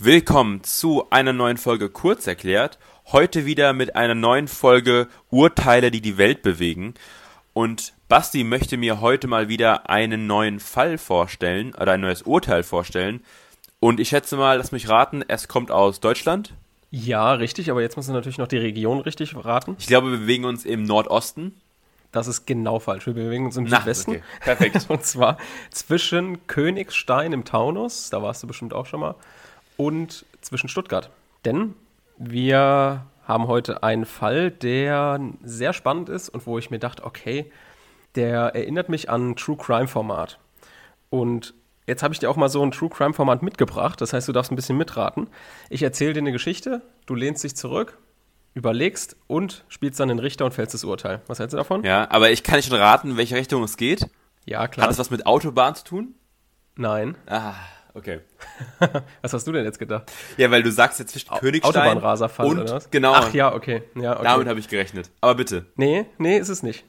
Willkommen zu einer neuen Folge Kurz erklärt. Heute wieder mit einer neuen Folge Urteile, die die Welt bewegen. Und Basti möchte mir heute mal wieder einen neuen Fall vorstellen oder ein neues Urteil vorstellen. Und ich schätze mal, lass mich raten, es kommt aus Deutschland. Ja, richtig, aber jetzt musst du natürlich noch die Region richtig raten. Ich glaube, wir bewegen uns im Nordosten. Das ist genau falsch. Wir bewegen uns im Na, Südwesten. okay. Perfekt. Und zwar zwischen Königstein im Taunus, da warst du bestimmt auch schon mal, und zwischen Stuttgart. Denn wir haben heute einen Fall, der sehr spannend ist und wo ich mir dachte, okay, der erinnert mich an ein True Crime Format. Und jetzt habe ich dir auch mal so ein True Crime Format mitgebracht. Das heißt, du darfst ein bisschen mitraten. Ich erzähle dir eine Geschichte, du lehnst dich zurück, überlegst und spielst dann den Richter und fällst das Urteil. Was hältst du davon? Ja, aber ich kann nicht schon raten, in welche Richtung es geht. Ja, klar. Hat es was mit Autobahn zu tun? Nein. Ah, okay. Was hast du denn jetzt gedacht? Ja, weil du sagst jetzt zwischen Königstein Autobahnraserfall und oder was? genau. Ach ja, okay. Ja, okay. Damit habe ich gerechnet. Aber bitte. Nee, nee, ist es nicht.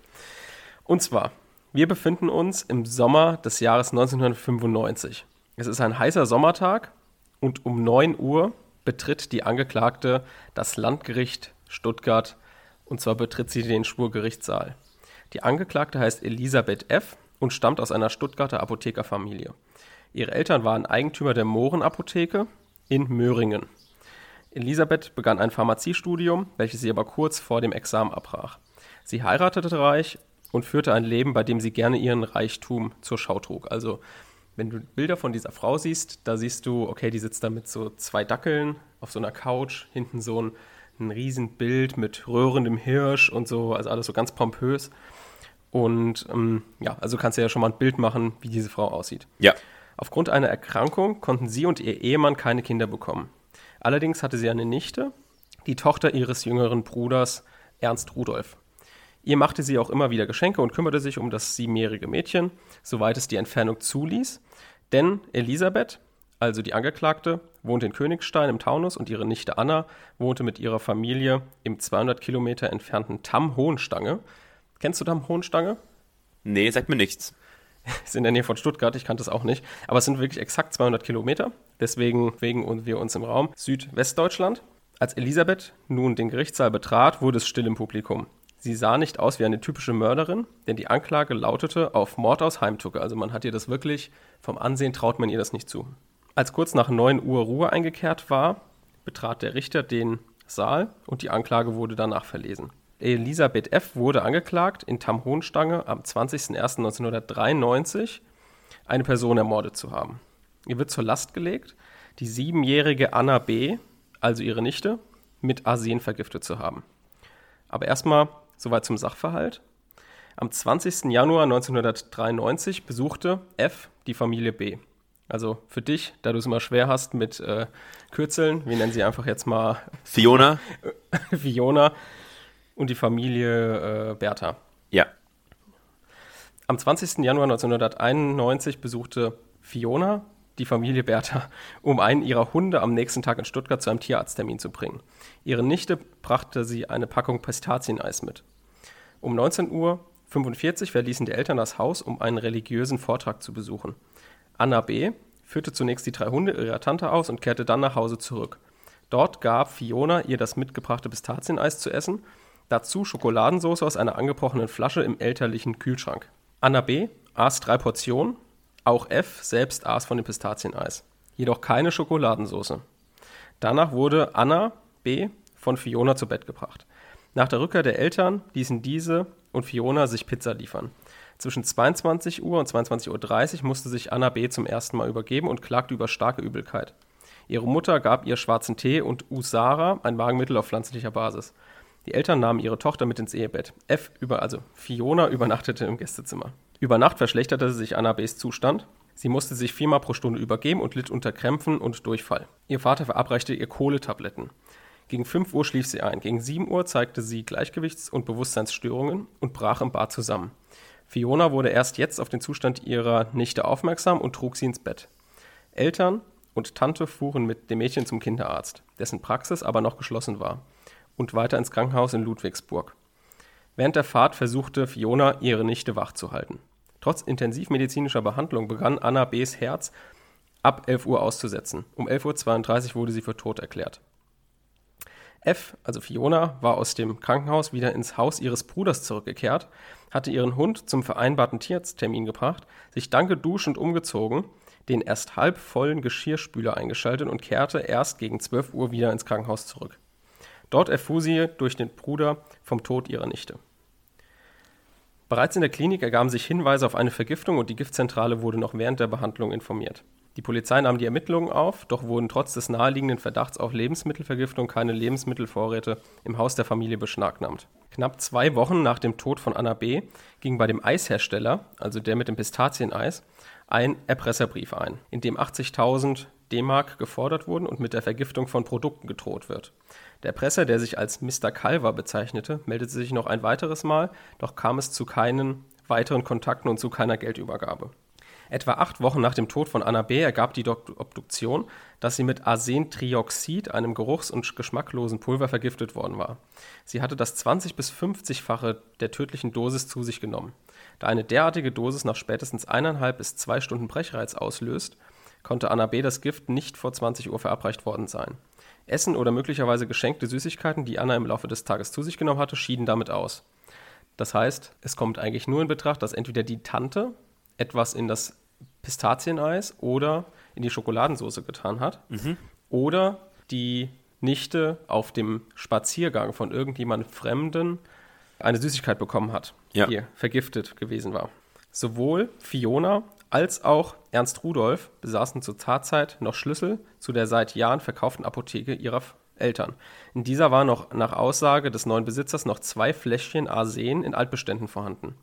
Und zwar, wir befinden uns im Sommer des Jahres 1995. Es ist ein heißer Sommertag und um 9 Uhr betritt die Angeklagte das Landgericht Stuttgart und zwar betritt sie den Schwurgerichtssaal. Die Angeklagte heißt Elisabeth F. und stammt aus einer Stuttgarter Apothekerfamilie. Ihre Eltern waren Eigentümer der Mohrenapotheke in Möhringen. Elisabeth begann ein Pharmaziestudium, welches sie aber kurz vor dem Examen abbrach. Sie heiratete reich und führte ein Leben, bei dem sie gerne ihren Reichtum zur Schau trug. Also, wenn du Bilder von dieser Frau siehst, da siehst du, okay, die sitzt da mit so zwei Dackeln auf so einer Couch, hinten so ein, ein Riesenbild mit röhrendem Hirsch und so, also alles so ganz pompös. Und ähm, ja, also kannst du ja schon mal ein Bild machen, wie diese Frau aussieht. Ja. Aufgrund einer Erkrankung konnten sie und ihr Ehemann keine Kinder bekommen. Allerdings hatte sie eine Nichte, die Tochter ihres jüngeren Bruders Ernst Rudolf. Ihr machte sie auch immer wieder Geschenke und kümmerte sich um das siebenjährige Mädchen, soweit es die Entfernung zuließ. Denn Elisabeth, also die Angeklagte, wohnte in Königstein im Taunus und ihre Nichte Anna wohnte mit ihrer Familie im 200 Kilometer entfernten Tamm-Hohenstange. Kennst du Tamm-Hohenstange? Nee, sagt mir nichts. Ist in der Nähe von Stuttgart, ich kannte es auch nicht. Aber es sind wirklich exakt 200 Kilometer. Deswegen bewegen wir uns im Raum Südwestdeutschland. Als Elisabeth nun den Gerichtssaal betrat, wurde es still im Publikum. Sie sah nicht aus wie eine typische Mörderin, denn die Anklage lautete auf Mord aus Heimtücke. Also man hat ihr das wirklich, vom Ansehen traut man ihr das nicht zu. Als kurz nach 9 Uhr Ruhe eingekehrt war, betrat der Richter den Saal und die Anklage wurde danach verlesen. Elisabeth F. wurde angeklagt, in Tamm-Hohenstange am 20.01.1993 eine Person ermordet zu haben. Ihr wird zur Last gelegt, die siebenjährige Anna B., also ihre Nichte, mit Arsen vergiftet zu haben. Aber erstmal soweit zum Sachverhalt. Am 20. Januar 1993 besuchte F. die Familie B. Also für dich, da du es immer schwer hast mit äh, Kürzeln, wir nennen sie einfach jetzt mal Fiona? Fiona und die Familie äh, Bertha. Ja. Am 20. Januar 1991 besuchte Fiona die Familie Bertha, um einen ihrer Hunde am nächsten Tag in Stuttgart zu einem Tierarzttermin zu bringen. Ihre Nichte brachte sie eine Packung Pistazieneis mit. Um 19.45 Uhr verließen die Eltern das Haus, um einen religiösen Vortrag zu besuchen. Anna B. führte zunächst die drei Hunde ihrer Tante aus und kehrte dann nach Hause zurück. Dort gab Fiona ihr das mitgebrachte Pistazieneis zu essen, dazu Schokoladensauce aus einer angebrochenen Flasche im elterlichen Kühlschrank. Anna B. aß drei Portionen, auch F. selbst aß von dem Pistazieneis, jedoch keine Schokoladensauce. Danach wurde Anna B. von Fiona zu Bett gebracht. Nach der Rückkehr der Eltern ließen diese und Fiona sich Pizza liefern. Zwischen 22 Uhr und 22.30 Uhr musste sich Anna B. zum ersten Mal übergeben und klagte über starke Übelkeit. Ihre Mutter gab ihr schwarzen Tee und Usara, ein Magenmittel auf pflanzlicher Basis. Die Eltern nahmen ihre Tochter mit ins Ehebett. F. Über, also Fiona übernachtete im Gästezimmer. Über Nacht verschlechterte sich Anna B.s Zustand. Sie musste sich viermal pro Stunde übergeben und litt unter Krämpfen und Durchfall. Ihr Vater verabreichte ihr Kohletabletten. Gegen 5 Uhr schlief sie ein. Gegen 7 Uhr zeigte sie Gleichgewichts- und Bewusstseinsstörungen und brach im Bad zusammen. Fiona wurde erst jetzt auf den Zustand ihrer Nichte aufmerksam und trug sie ins Bett. Eltern und Tante fuhren mit dem Mädchen zum Kinderarzt, dessen Praxis aber noch geschlossen war, und weiter ins Krankenhaus in Ludwigsburg. Während der Fahrt versuchte Fiona, ihre Nichte wach zu halten. Trotz intensivmedizinischer Behandlung begann Anna B.s Herz ab 11 Uhr auszusetzen. Um 11.32 Uhr wurde sie für tot erklärt. F, also Fiona, war aus dem Krankenhaus wieder ins Haus ihres Bruders zurückgekehrt, hatte ihren Hund zum vereinbarten Tierarzttermin gebracht, sich danke duschend umgezogen, den erst halb vollen Geschirrspüler eingeschaltet und kehrte erst gegen 12 Uhr wieder ins Krankenhaus zurück. Dort erfuhr sie durch den Bruder vom Tod ihrer Nichte. Bereits in der Klinik ergaben sich Hinweise auf eine Vergiftung und die Giftzentrale wurde noch während der Behandlung informiert. Die Polizei nahm die Ermittlungen auf, doch wurden trotz des naheliegenden Verdachts auf Lebensmittelvergiftung keine Lebensmittelvorräte im Haus der Familie beschlagnahmt. Knapp zwei Wochen nach dem Tod von Anna B. ging bei dem Eishersteller, also der mit dem Pistazieneis, ein Erpresserbrief ein, in dem 80.000 D-Mark gefordert wurden und mit der Vergiftung von Produkten gedroht wird. Der Erpresser, der sich als Mr. Calver bezeichnete, meldete sich noch ein weiteres Mal, doch kam es zu keinen weiteren Kontakten und zu keiner Geldübergabe. Etwa acht Wochen nach dem Tod von Anna B. ergab die Obduktion, dass sie mit Arsentrioxid, einem geruchs- und geschmacklosen Pulver, vergiftet worden war. Sie hatte das 20- bis 50-fache der tödlichen Dosis zu sich genommen. Da eine derartige Dosis nach spätestens eineinhalb bis zwei Stunden Brechreiz auslöst, konnte Anna B. das Gift nicht vor 20 Uhr verabreicht worden sein. Essen oder möglicherweise geschenkte Süßigkeiten, die Anna im Laufe des Tages zu sich genommen hatte, schieden damit aus. Das heißt, es kommt eigentlich nur in Betracht, dass entweder die Tante etwas in das Pistazieneis oder in die Schokoladensauce getan hat. Mhm. Oder die Nichte auf dem Spaziergang von irgendjemandem Fremden eine Süßigkeit bekommen hat, ja. die vergiftet gewesen war. Sowohl Fiona als auch Ernst Rudolf besaßen zur Tatzeit noch Schlüssel zu der seit Jahren verkauften Apotheke ihrer Eltern. In dieser waren noch nach Aussage des neuen Besitzers noch zwei Fläschchen Arsen in Altbeständen vorhanden.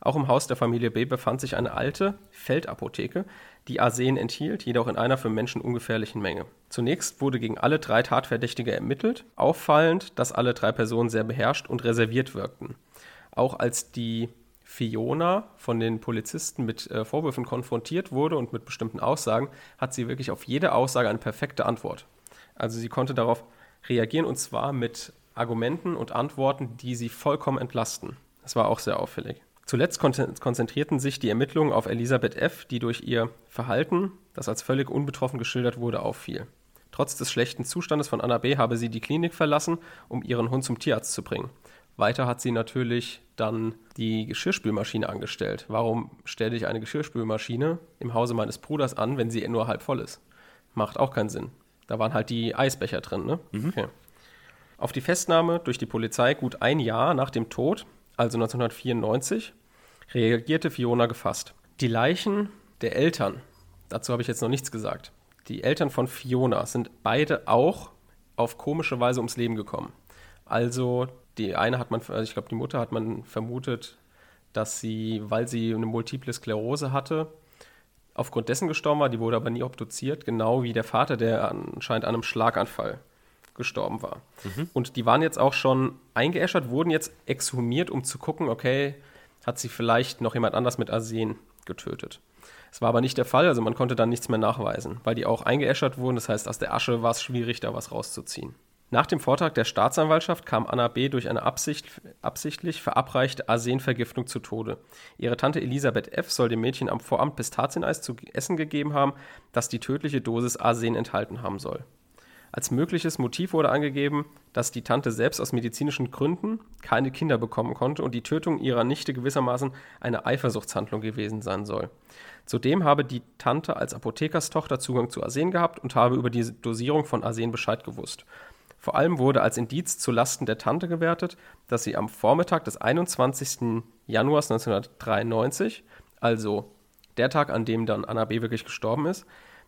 Auch im Haus der Familie B befand sich eine alte Feldapotheke, die Arsen enthielt, jedoch in einer für Menschen ungefährlichen Menge. Zunächst wurde gegen alle drei Tatverdächtige ermittelt, auffallend, dass alle drei Personen sehr beherrscht und reserviert wirkten. Auch als die Fiona von den Polizisten mit äh, Vorwürfen konfrontiert wurde und mit bestimmten Aussagen, hat sie wirklich auf jede Aussage eine perfekte Antwort. Also sie konnte darauf reagieren und zwar mit Argumenten und Antworten, die sie vollkommen entlasten. Das war auch sehr auffällig. Zuletzt konzentrierten sich die Ermittlungen auf Elisabeth F., die durch ihr Verhalten, das als völlig unbetroffen geschildert wurde, auffiel. Trotz des schlechten Zustandes von Anna B. habe sie die Klinik verlassen, um ihren Hund zum Tierarzt zu bringen. Weiter hat sie natürlich dann die Geschirrspülmaschine angestellt. Warum stelle ich eine Geschirrspülmaschine im Hause meines Bruders an, wenn sie nur halb voll ist? Macht auch keinen Sinn. Da waren halt die Eisbecher drin, ne? Mhm. Okay. Auf die Festnahme durch die Polizei gut ein Jahr nach dem Tod, also 1994, reagierte Fiona gefasst. Die Leichen der Eltern, dazu habe ich jetzt noch nichts gesagt, die Eltern von Fiona sind beide auch auf komische Weise ums Leben gekommen. Also die eine hat man, also ich glaube die Mutter hat man vermutet, dass sie, weil sie eine multiple Sklerose hatte, aufgrund dessen gestorben war, die wurde aber nie obduziert, genau wie der Vater, der anscheinend an einem Schlaganfall gestorben war. Mhm. Und die waren jetzt auch schon eingeäschert, wurden jetzt exhumiert, um zu gucken, okay, hat sie vielleicht noch jemand anders mit Arsen getötet. Es war aber nicht der Fall, also man konnte dann nichts mehr nachweisen, weil die auch eingeäschert wurden. Das heißt, aus der Asche war es schwierig, da was rauszuziehen. Nach dem Vortrag der Staatsanwaltschaft kam Anna B. durch eine Absicht, absichtlich verabreichte Arsenvergiftung zu Tode. Ihre Tante Elisabeth F. soll dem Mädchen am Vorabend Pistazieneis zu essen gegeben haben, das die tödliche Dosis Arsen enthalten haben soll. Als mögliches Motiv wurde angegeben, dass die Tante selbst aus medizinischen Gründen keine Kinder bekommen konnte und die Tötung ihrer Nichte gewissermaßen eine Eifersuchtshandlung gewesen sein soll. Zudem habe die Tante als Apothekerstochter Zugang zu Arsen gehabt und habe über die Dosierung von Arsen Bescheid gewusst. Vor allem wurde als Indiz zu Lasten der Tante gewertet, dass sie am Vormittag des 21. Januars 1993, also der Tag, an dem dann Anna B. wirklich gestorben ist,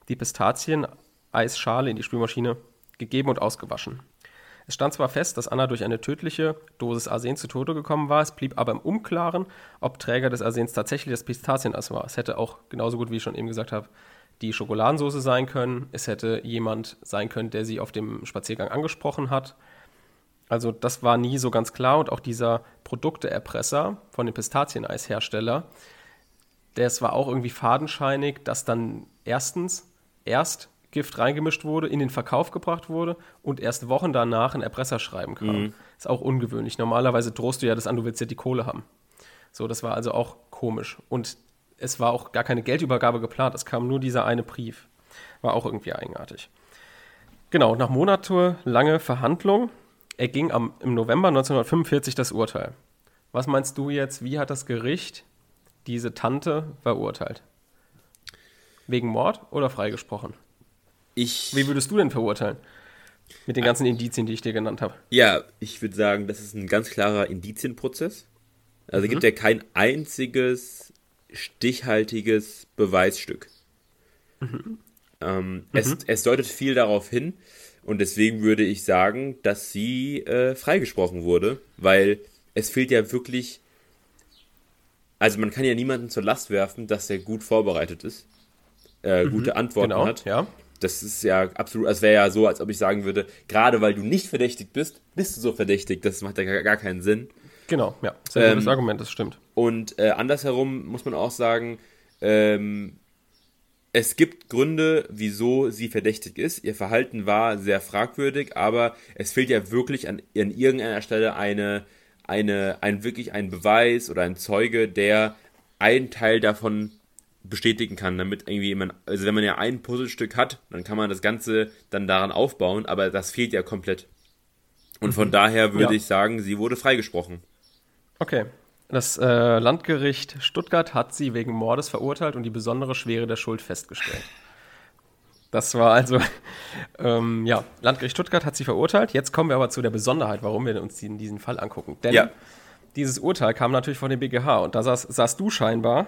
die Pistazien-Eisschale in die Spülmaschine gegeben und ausgewaschen. Es stand zwar fest, dass Anna durch eine tödliche Dosis Arsen zu Tode gekommen war, es blieb aber im Unklaren, ob Träger des Arsens tatsächlich das Pistazieneis war. Es hätte auch genauso gut, wie ich schon eben gesagt habe, die Schokoladensauce sein können. Es hätte jemand sein können, der sie auf dem Spaziergang angesprochen hat. Also das war nie so ganz klar und auch dieser Produkteerpresser von dem Pistazieneishersteller, das war auch irgendwie fadenscheinig, dass dann erstens erst Gift reingemischt wurde, in den Verkauf gebracht wurde und erst Wochen danach ein Erpresserschreiben kam. Mhm. Ist auch ungewöhnlich. Normalerweise drohst du ja das an, du willst ja die Kohle haben. So, das war also auch komisch. Und es war auch gar keine Geldübergabe geplant, es kam nur dieser eine Brief. War auch irgendwie eigenartig. Genau, nach monatelange Verhandlung erging am, im November 1945 das Urteil. Was meinst du jetzt, wie hat das Gericht diese Tante verurteilt? Wegen Mord oder freigesprochen? Ich. Wie würdest du denn verurteilen? Mit den ganzen Indizien, die ich dir genannt habe. Ja, ich würde sagen, das ist ein ganz klarer Indizienprozess. Also mhm. gibt ja kein einziges stichhaltiges Beweisstück. Mhm. Ähm, mhm. Es, es deutet viel darauf hin und deswegen würde ich sagen, dass sie äh, freigesprochen wurde, weil es fehlt ja wirklich. Also man kann ja niemanden zur Last werfen, dass er gut vorbereitet ist, äh, mhm. gute Antworten genau, hat. Ja. Das ist ja absolut, es wäre ja so, als ob ich sagen würde, gerade weil du nicht verdächtig bist, bist du so verdächtig. Das macht ja gar keinen Sinn. Genau, ja. Sehr ähm, gutes Argument, das stimmt. Und äh, andersherum muss man auch sagen, ähm, es gibt Gründe, wieso sie verdächtig ist. Ihr Verhalten war sehr fragwürdig, aber es fehlt ja wirklich an, an irgendeiner Stelle eine, eine, ein wirklich ein Beweis oder ein Zeuge, der einen Teil davon bestätigen kann, damit irgendwie man, also wenn man ja ein Puzzlestück hat, dann kann man das Ganze dann daran aufbauen, aber das fehlt ja komplett. Und von mhm. daher würde ja. ich sagen, sie wurde freigesprochen. Okay. Das äh, Landgericht Stuttgart hat sie wegen Mordes verurteilt und die besondere Schwere der Schuld festgestellt. Das war also, ähm, ja, Landgericht Stuttgart hat sie verurteilt. Jetzt kommen wir aber zu der Besonderheit, warum wir uns diesen, diesen Fall angucken. Denn ja. dieses Urteil kam natürlich von dem BGH und da saß, saß du scheinbar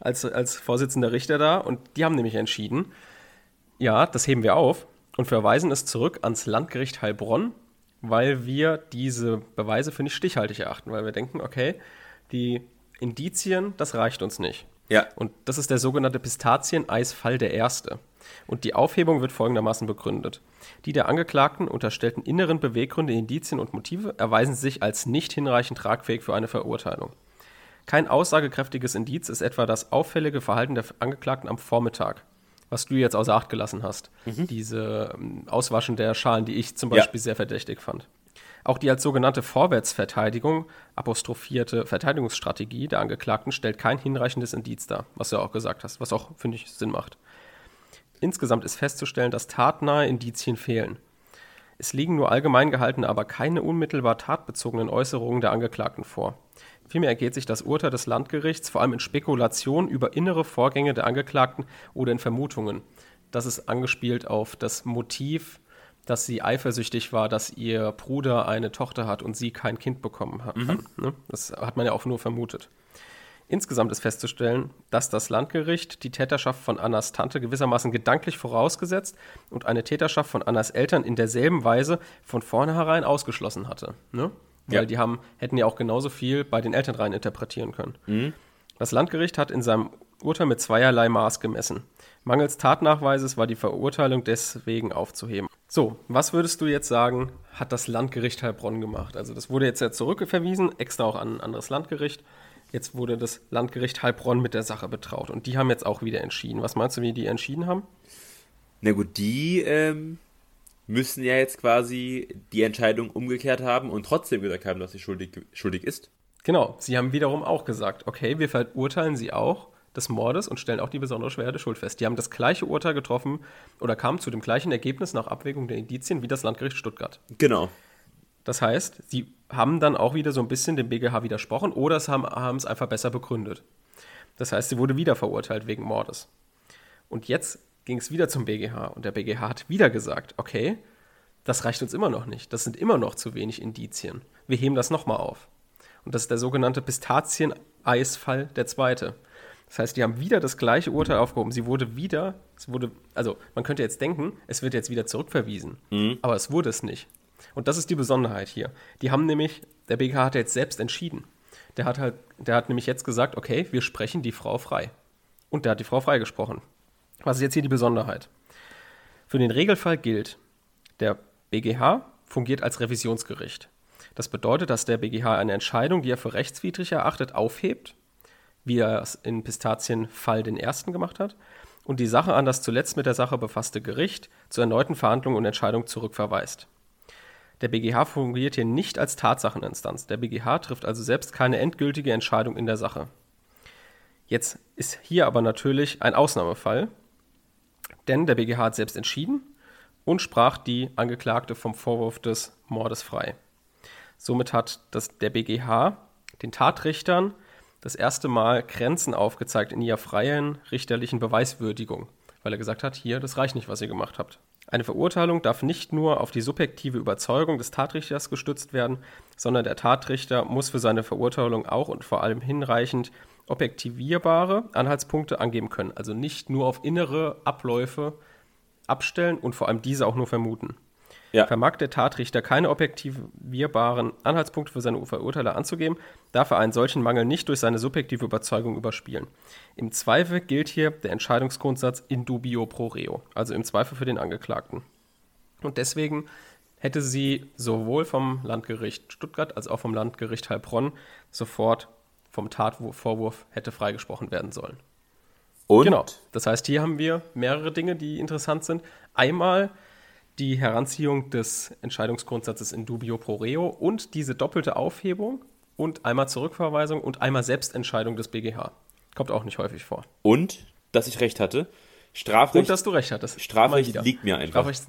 als, als Vorsitzender Richter da und die haben nämlich entschieden, ja, das heben wir auf und verweisen es zurück ans Landgericht Heilbronn, weil wir diese Beweise für nicht stichhaltig erachten, weil wir denken, okay, die Indizien, das reicht uns nicht. Ja. Und das ist der sogenannte Pistazieneisfall der erste. Und die Aufhebung wird folgendermaßen begründet. Die der Angeklagten unterstellten inneren Beweggründe, Indizien und Motive erweisen sich als nicht hinreichend tragfähig für eine Verurteilung. Kein aussagekräftiges Indiz ist etwa das auffällige Verhalten der Angeklagten am Vormittag, was du jetzt außer Acht gelassen hast. Mhm. Diese ähm, Auswaschen der Schalen, die ich zum Beispiel ja. sehr verdächtig fand. Auch die als sogenannte Vorwärtsverteidigung apostrophierte Verteidigungsstrategie der Angeklagten stellt kein hinreichendes Indiz dar, was du auch gesagt hast, was auch, finde ich, Sinn macht. Insgesamt ist festzustellen, dass tatnahe Indizien fehlen. Es liegen nur allgemein gehaltene, aber keine unmittelbar tatbezogenen Äußerungen der Angeklagten vor. Vielmehr ergeht sich das Urteil des Landgerichts vor allem in Spekulationen über innere Vorgänge der Angeklagten oder in Vermutungen. Das ist angespielt auf das Motiv, dass sie eifersüchtig war, dass ihr Bruder eine Tochter hat und sie kein Kind bekommen hat. Mhm. Ne? Das hat man ja auch nur vermutet. Insgesamt ist festzustellen, dass das Landgericht die Täterschaft von Annas Tante gewissermaßen gedanklich vorausgesetzt und eine Täterschaft von Annas Eltern in derselben Weise von vornherein ausgeschlossen hatte. Ne? Weil ja. die haben, hätten ja auch genauso viel bei den Eltern rein interpretieren können. Mhm. Das Landgericht hat in seinem Urteil mit zweierlei Maß gemessen. Mangels Tatnachweises war die Verurteilung deswegen aufzuheben. So, was würdest du jetzt sagen, hat das Landgericht Heilbronn gemacht? Also das wurde jetzt ja zurückverwiesen, extra auch an ein anderes Landgericht. Jetzt wurde das Landgericht Heilbronn mit der Sache betraut und die haben jetzt auch wieder entschieden. Was meinst du, wie die entschieden haben? Na gut, die ähm, müssen ja jetzt quasi die Entscheidung umgekehrt haben und trotzdem gesagt haben, dass sie schuldig, schuldig ist. Genau, sie haben wiederum auch gesagt, okay, wir verurteilen sie auch des Mordes und stellen auch die besondere Schwere der Schuld fest. Die haben das gleiche Urteil getroffen oder kamen zu dem gleichen Ergebnis nach Abwägung der Indizien wie das Landgericht Stuttgart. Genau. Das heißt, sie haben dann auch wieder so ein bisschen dem BGH widersprochen oder sie haben, haben es einfach besser begründet. Das heißt, sie wurde wieder verurteilt wegen Mordes. Und jetzt ging es wieder zum BGH und der BGH hat wieder gesagt, okay, das reicht uns immer noch nicht. Das sind immer noch zu wenig Indizien. Wir heben das nochmal auf. Und das ist der sogenannte Pistazien-Eisfall der zweite. Das heißt, die haben wieder das gleiche Urteil aufgehoben. Sie wurde wieder, es wurde, also man könnte jetzt denken, es wird jetzt wieder zurückverwiesen. Mhm. Aber es wurde es nicht. Und das ist die Besonderheit hier. Die haben nämlich, der BGH hat jetzt selbst entschieden. Der hat halt, der hat nämlich jetzt gesagt, okay, wir sprechen die Frau frei. Und der hat die Frau freigesprochen. Was ist jetzt hier die Besonderheit? Für den Regelfall gilt, der BGH fungiert als Revisionsgericht. Das bedeutet, dass der BGH eine Entscheidung, die er für rechtswidrig erachtet, aufhebt, wie er es in Pistazienfall den ersten gemacht hat, und die Sache an das zuletzt mit der Sache befasste Gericht zur erneuten Verhandlung und Entscheidung zurückverweist. Der BGH fungiert hier nicht als Tatsacheninstanz. Der BGH trifft also selbst keine endgültige Entscheidung in der Sache. Jetzt ist hier aber natürlich ein Ausnahmefall, denn der BGH hat selbst entschieden und sprach die Angeklagte vom Vorwurf des Mordes frei. Somit hat das, der BGH den Tatrichtern das erste Mal Grenzen aufgezeigt in ihrer freien richterlichen Beweiswürdigung, weil er gesagt hat, hier, das reicht nicht, was ihr gemacht habt. Eine Verurteilung darf nicht nur auf die subjektive Überzeugung des Tatrichters gestützt werden, sondern der Tatrichter muss für seine Verurteilung auch und vor allem hinreichend objektivierbare Anhaltspunkte angeben können. Also nicht nur auf innere Abläufe abstellen und vor allem diese auch nur vermuten. Ja. Vermag der Tatrichter keine objektivierbaren Anhaltspunkte für seine Verurteiler anzugeben, darf er einen solchen Mangel nicht durch seine subjektive Überzeugung überspielen. Im Zweifel gilt hier der Entscheidungsgrundsatz in dubio pro reo, also im Zweifel für den Angeklagten. Und deswegen hätte sie sowohl vom Landgericht Stuttgart als auch vom Landgericht Heilbronn sofort vom Tatvorwurf hätte freigesprochen werden sollen. Und? Genau. Das heißt, hier haben wir mehrere Dinge, die interessant sind. Einmal die Heranziehung des Entscheidungsgrundsatzes in dubio pro reo und diese doppelte Aufhebung und einmal Zurückverweisung und einmal Selbstentscheidung des BGH. Kommt auch nicht häufig vor. Und, dass ich recht hatte. Strafrecht. Und dass du recht hattest. Strafrecht liegt mir einfach. Strafrecht,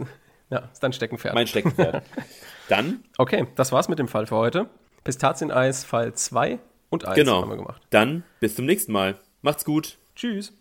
ja, ist dein Steckenpferd. Mein Steckenpferd. Dann. Okay, das war's mit dem Fall für heute. Pistazieneis Fall 2 und 1 genau. haben wir gemacht. Dann bis zum nächsten Mal. Macht's gut. Tschüss.